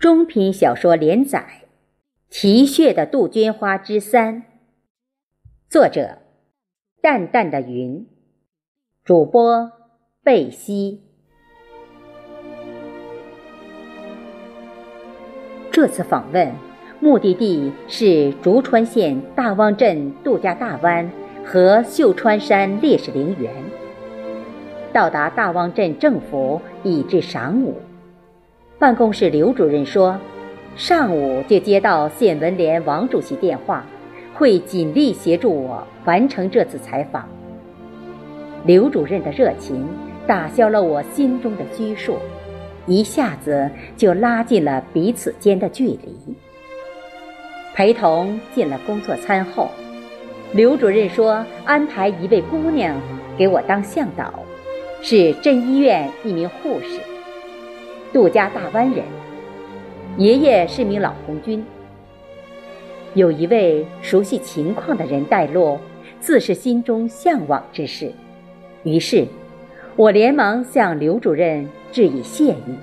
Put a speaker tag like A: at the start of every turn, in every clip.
A: 中篇小说连载《啼血的杜鹃花之三》，作者：淡淡的云，主播：贝西。这次访问目的地是竹川县大汪镇杜家大湾和秀川山烈士陵园。到达大汪镇政府已至晌午。办公室刘主任说：“上午就接到县文联王主席电话，会尽力协助我完成这次采访。”刘主任的热情打消了我心中的拘束，一下子就拉近了彼此间的距离。陪同进了工作餐后，刘主任说安排一位姑娘给我当向导，是镇医院一名护士。杜家大湾人，爷爷是名老红军。有一位熟悉情况的人带路，自是心中向往之事。于是，我连忙向刘主任致以谢意。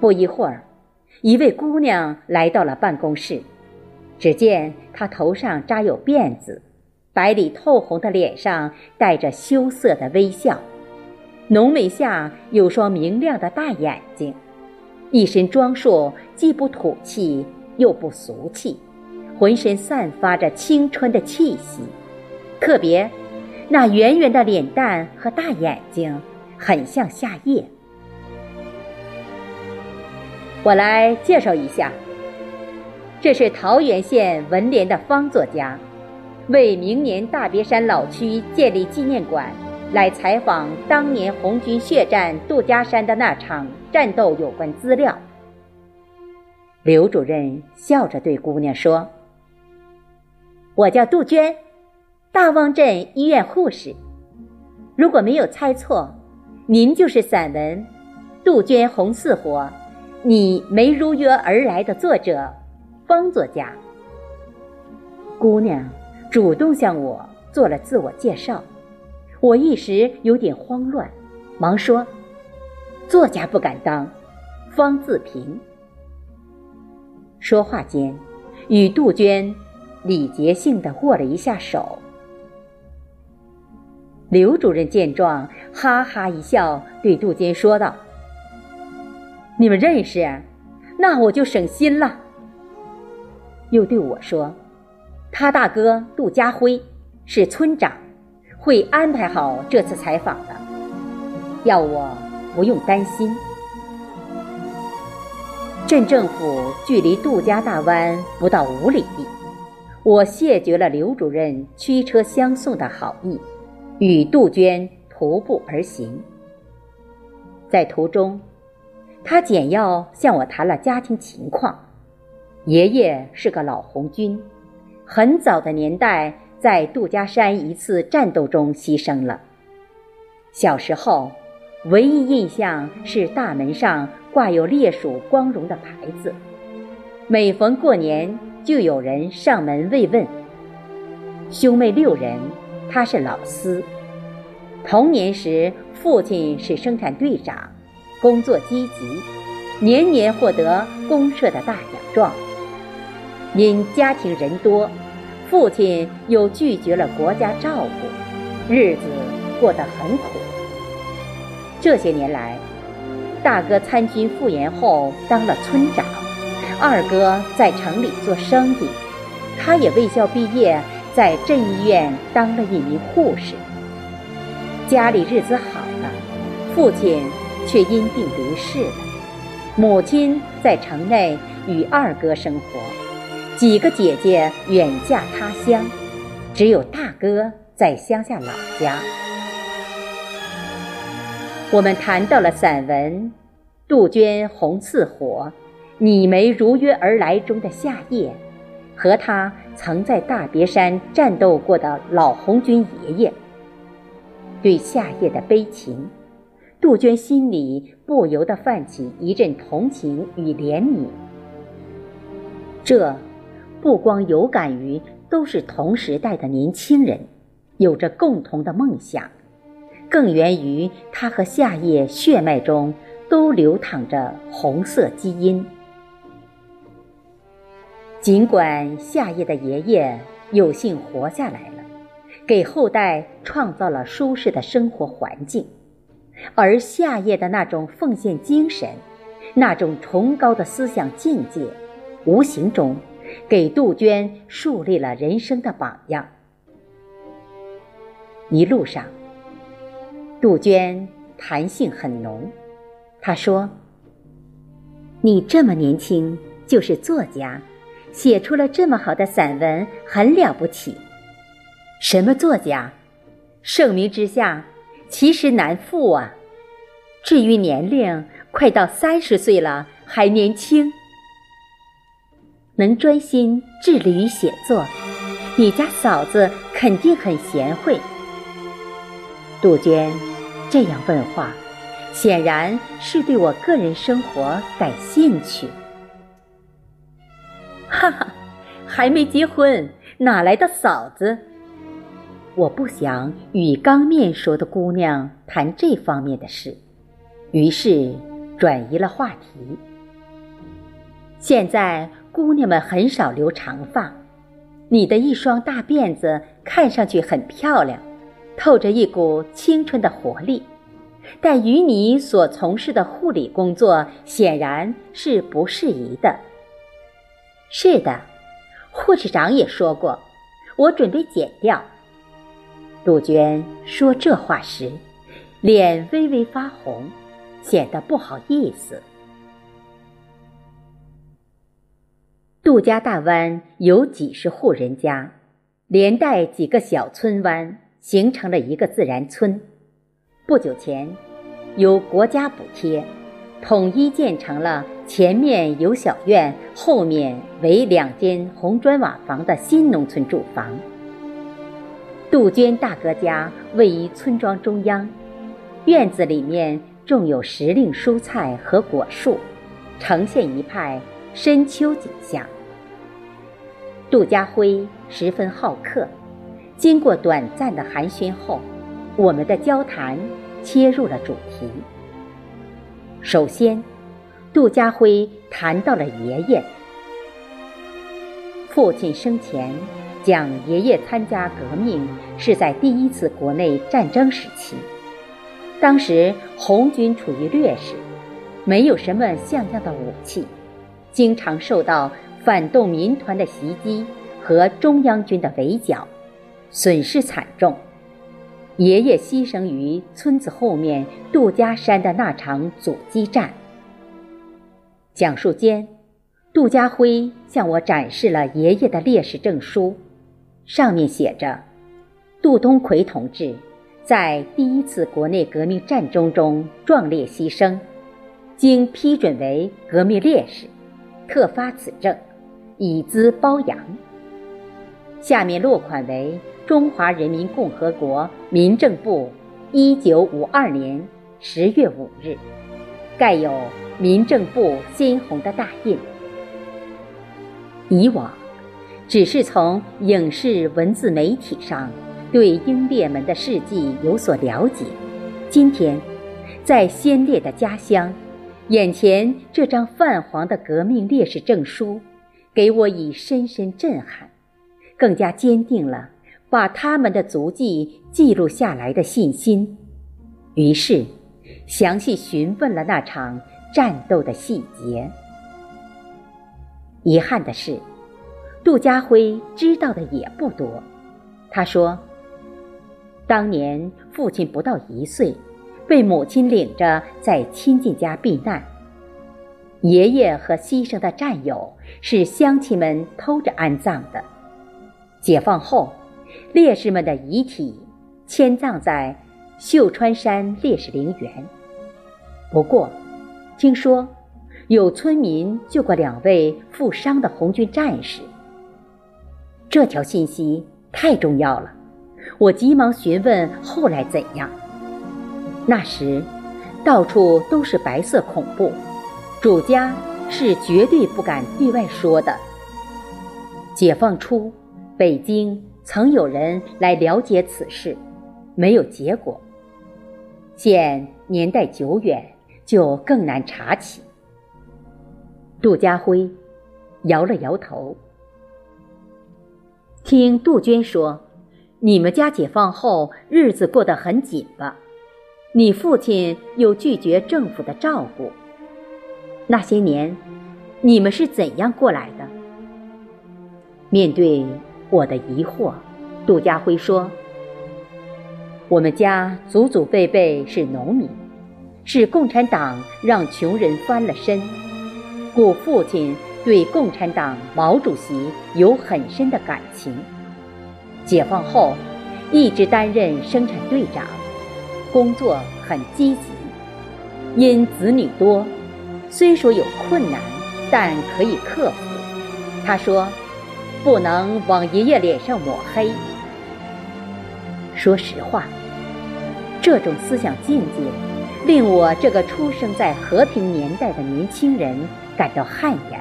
A: 不一会儿，一位姑娘来到了办公室，只见她头上扎有辫子，白里透红的脸上带着羞涩的微笑。浓眉下有双明亮的大眼睛，一身装束既不土气又不俗气，浑身散发着青春的气息。特别，那圆圆的脸蛋和大眼睛，很像夏夜。我来介绍一下，这是桃源县文联的方作家，为明年大别山老区建立纪念馆。来采访当年红军血战杜家山的那场战斗有关资料。刘主任笑着对姑娘说：“我叫杜鹃，大汪镇医院护士。如果没有猜错，您就是散文《杜鹃红似火》，你没如约而来的作者方作家。”姑娘主动向我做了自我介绍。我一时有点慌乱，忙说：“作家不敢当，方自平。”说话间，与杜鹃礼节性的握了一下手。刘主任见状，哈哈一笑，对杜鹃说道：“你们认识？那我就省心了。”又对我说：“他大哥杜家辉是村长。”会安排好这次采访的，要我不用担心。镇政府距离杜家大湾不到五里地，我谢绝了刘主任驱车相送的好意，与杜鹃徒步而行。在途中，他简要向我谈了家庭情况。爷爷是个老红军，很早的年代。在杜家山一次战斗中牺牲了。小时候，唯一印象是大门上挂有烈属光荣的牌子，每逢过年就有人上门慰问。兄妹六人，他是老四。童年时，父亲是生产队长，工作积极，年年获得公社的大奖状。因家庭人多。父亲又拒绝了国家照顾，日子过得很苦。这些年来，大哥参军复员后当了村长，二哥在城里做生意，他也卫校毕业，在镇医院当了一名护士。家里日子好了，父亲却因病离世了，母亲在城内与二哥生活。几个姐姐远嫁他乡，只有大哥在乡下老家。我们谈到了散文《杜鹃红似火》，你没如约而来中的夏夜，和他曾在大别山战斗过的老红军爷爷。对夏夜的悲情，杜鹃心里不由得泛起一阵同情与怜悯。这。不光有感于都是同时代的年轻人，有着共同的梦想，更源于他和夏夜血脉中都流淌着红色基因。尽管夏夜的爷爷有幸活下来了，给后代创造了舒适的生活环境，而夏夜的那种奉献精神，那种崇高的思想境界，无形中给杜鹃树立了人生的榜样。一路上，杜鹃弹性很浓。她说：“你这么年轻就是作家，写出了这么好的散文，很了不起。什么作家？盛名之下，其实难副啊。至于年龄，快到三十岁了还年轻，能专心致力于写作，你家嫂子肯定很贤惠。”杜鹃这样问话，显然是对我个人生活感兴趣。哈哈，还没结婚，哪来的嫂子？我不想与刚面熟的姑娘谈这方面的事，于是转移了话题。现在姑娘们很少留长发，你的一双大辫子看上去很漂亮。透着一股青春的活力，但与你所从事的护理工作显然是不适宜的。是的，护士长也说过，我准备剪掉。杜鹃说这话时，脸微微发红，显得不好意思。杜家大湾有几十户人家，连带几个小村湾。形成了一个自然村。不久前，由国家补贴，统一建成了前面有小院，后面为两间红砖瓦房的新农村住房。杜鹃大哥家位于村庄中央，院子里面种有时令蔬菜和果树，呈现一派深秋景象。杜家辉十分好客。经过短暂的寒暄后，我们的交谈切入了主题。首先，杜家辉谈到了爷爷。父亲生前讲，爷爷参加革命是在第一次国内战争时期，当时红军处于劣势，没有什么像样的武器，经常受到反动民团的袭击和中央军的围剿。损失惨重，爷爷牺牲于村子后面杜家山的那场阻击战。讲述间，杜家辉向我展示了爷爷的烈士证书，上面写着：“杜东奎同志在第一次国内革命战争中壮烈牺牲，经批准为革命烈士，特发此证，以资褒扬。”下面落款为。中华人民共和国民政部，一九五二年十月五日，盖有民政部鲜红的大印。以往，只是从影视文字媒体上对英烈们的事迹有所了解，今天，在先烈的家乡，眼前这张泛黄的革命烈士证书，给我以深深震撼，更加坚定了。把他们的足迹记录下来的信心，于是详细询问了那场战斗的细节。遗憾的是，杜家辉知道的也不多。他说，当年父亲不到一岁，被母亲领着在亲戚家避难，爷爷和牺牲的战友是乡亲们偷着安葬的。解放后。烈士们的遗体迁葬在秀川山烈士陵园。不过，听说有村民救过两位负伤的红军战士。这条信息太重要了，我急忙询问后来怎样。那时，到处都是白色恐怖，主家是绝对不敢对外说的。解放初，北京。曾有人来了解此事，没有结果。现年代久远，就更难查起。杜家辉摇了摇头。听杜鹃说，你们家解放后日子过得很紧吧？你父亲又拒绝政府的照顾，那些年，你们是怎样过来的？面对我的疑惑，杜家辉说：“我们家祖祖辈辈是农民，是共产党让穷人翻了身，故父亲对共产党毛主席有很深的感情。解放后，一直担任生产队长。”工作很积极，因子女多，虽说有困难，但可以克服。他说：“不能往爷爷脸上抹黑。”说实话，这种思想境界令我这个出生在和平年代的年轻人感到汗颜，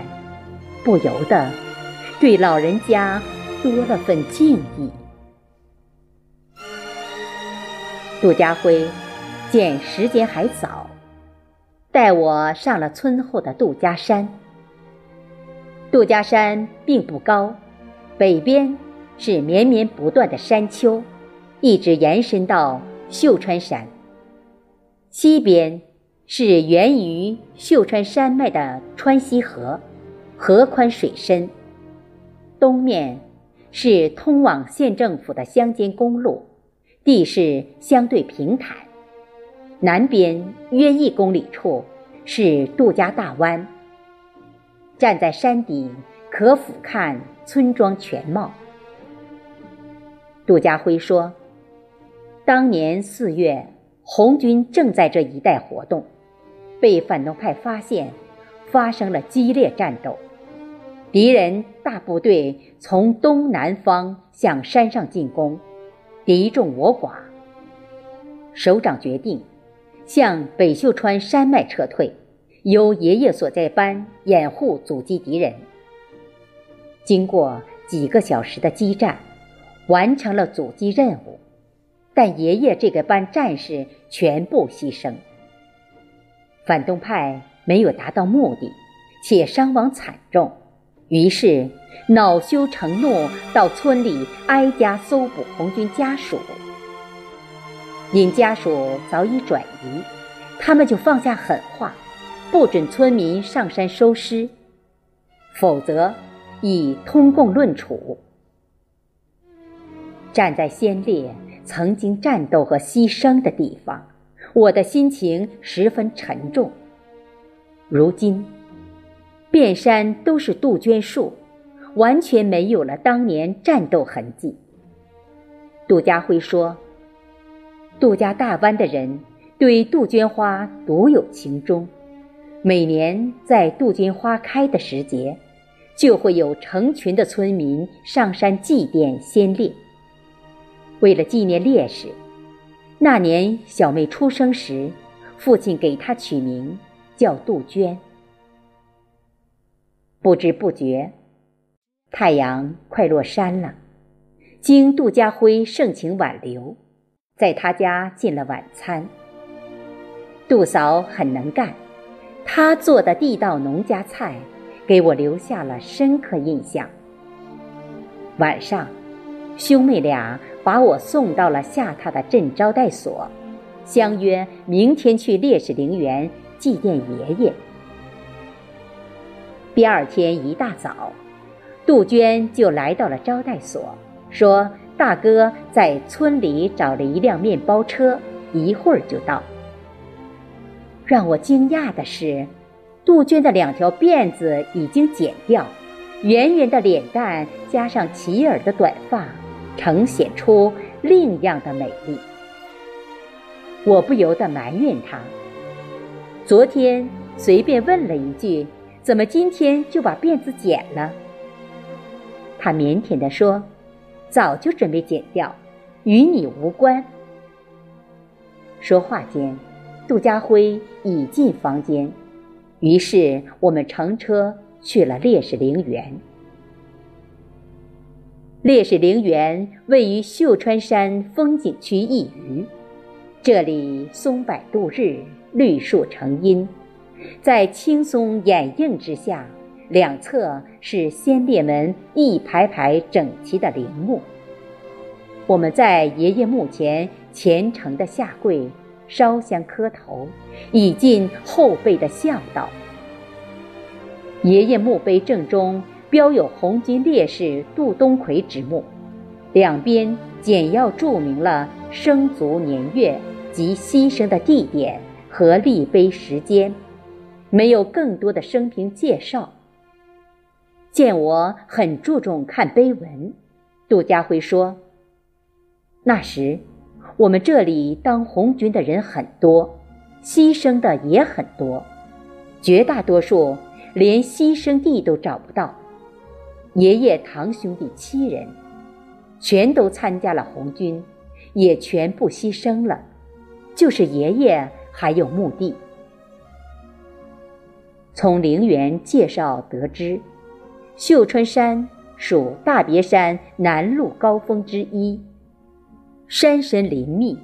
A: 不由得对老人家多了份敬意。杜家辉见时间还早，带我上了村后的杜家山。杜家山并不高，北边是绵绵不断的山丘，一直延伸到秀川山；西边是源于秀川山脉的川西河，河宽水深；东面是通往县政府的乡间公路。地势相对平坦，南边约一公里处是杜家大湾。站在山顶，可俯瞰村庄全貌。杜家辉说：“当年四月，红军正在这一带活动，被反动派发现，发生了激烈战斗。敌人大部队从东南方向山上进攻。”敌众我寡，首长决定向北秀川山脉撤退，由爷爷所在班掩护阻击敌人。经过几个小时的激战，完成了阻击任务，但爷爷这个班战士全部牺牲。反动派没有达到目的，且伤亡惨重。于是，恼羞成怒，到村里挨家搜捕红军家属。因家属早已转移，他们就放下狠话，不准村民上山收尸，否则以通共论处。站在先烈曾经战斗和牺牲的地方，我的心情十分沉重。如今。遍山都是杜鹃树，完全没有了当年战斗痕迹。杜家辉说：“杜家大湾的人对杜鹃花独有情衷，每年在杜鹃花开的时节，就会有成群的村民上山祭奠先烈。为了纪念烈士，那年小妹出生时，父亲给她取名叫杜鹃。”不知不觉，太阳快落山了。经杜家辉盛情挽留，在他家进了晚餐。杜嫂很能干，她做的地道农家菜给我留下了深刻印象。晚上，兄妹俩把我送到了下榻的镇招待所，相约明天去烈士陵园祭奠爷爷。第二天一大早，杜鹃就来到了招待所，说：“大哥在村里找了一辆面包车，一会儿就到。”让我惊讶的是，杜鹃的两条辫子已经剪掉，圆圆的脸蛋加上齐耳的短发，呈现出另样的美丽。我不由得埋怨他，昨天随便问了一句。怎么今天就把辫子剪了？他腼腆地说：“早就准备剪掉，与你无关。”说话间，杜家辉已进房间，于是我们乘车去了烈士陵园。烈士陵园位于秀川山风景区一隅，这里松柏度日，绿树成荫，在青松掩映之下，两侧是先烈们一排排整齐的陵墓。我们在爷爷墓前虔诚地下跪，烧香磕头，以尽后辈的孝道。爷爷墓碑正中标有红军烈士杜东奎之墓，两边简要注明了生卒年月及牺牲的地点和立碑时间，没有更多的生平介绍。见我很注重看碑文，杜家辉说。那时，我们这里当红军的人很多，牺牲的也很多，绝大多数连牺牲地都找不到。爷爷堂兄弟七人，全都参加了红军，也全部牺牲了，就是爷爷还有墓地。从陵园介绍得知，秀春山属大别山南麓高峰之一。山深林密，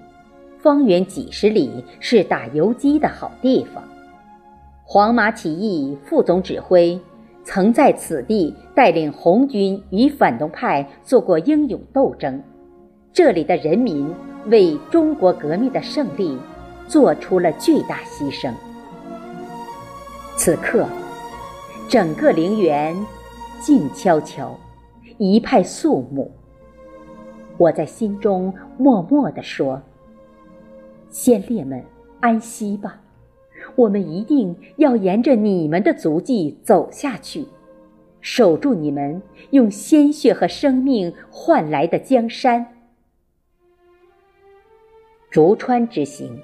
A: 方圆几十里是打游击的好地方。黄麻起义副总指挥曾在此地带领红军与反动派做过英勇斗争，这里的人民为中国革命的胜利做出了巨大牺牲。此刻，整个陵园静悄悄，一派肃穆。我在心中默默地说：“先烈们，安息吧！我们一定要沿着你们的足迹走下去，守住你们用鲜血和生命换来的江山。”竹川之行，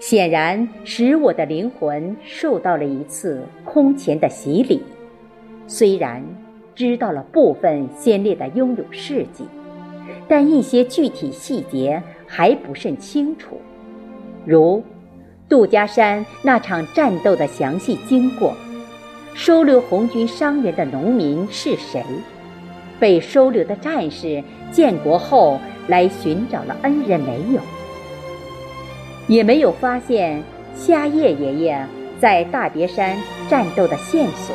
A: 显然使我的灵魂受到了一次空前的洗礼。虽然知道了部分先烈的英勇事迹。但一些具体细节还不甚清楚，如杜家山那场战斗的详细经过，收留红军伤员的农民是谁，被收留的战士建国后来寻找了恩人没有，也没有发现夏叶爷爷在大别山战斗的线索。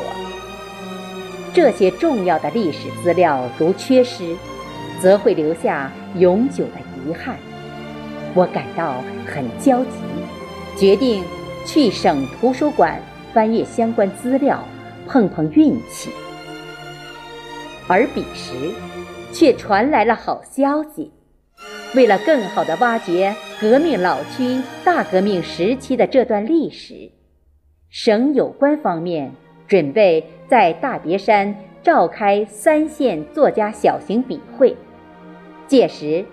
A: 这些重要的历史资料如缺失。则会留下永久的遗憾，我感到很焦急，决定去省图书馆翻阅相关资料，碰碰运气。而彼时，却传来了好消息：为了更好地挖掘革命老区大革命时期的这段历史，省有关方面准备在大别山召开三线作家小型笔会。届时，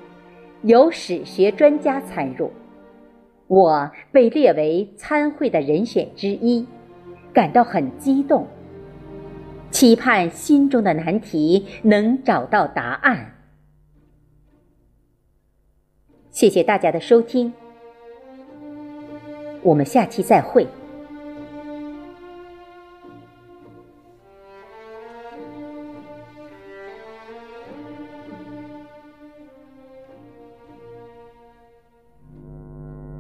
A: 有史学专家参入，我被列为参会的人选之一，感到很激动，期盼心中的难题能找到答案。谢谢大家的收听，我们下期再会。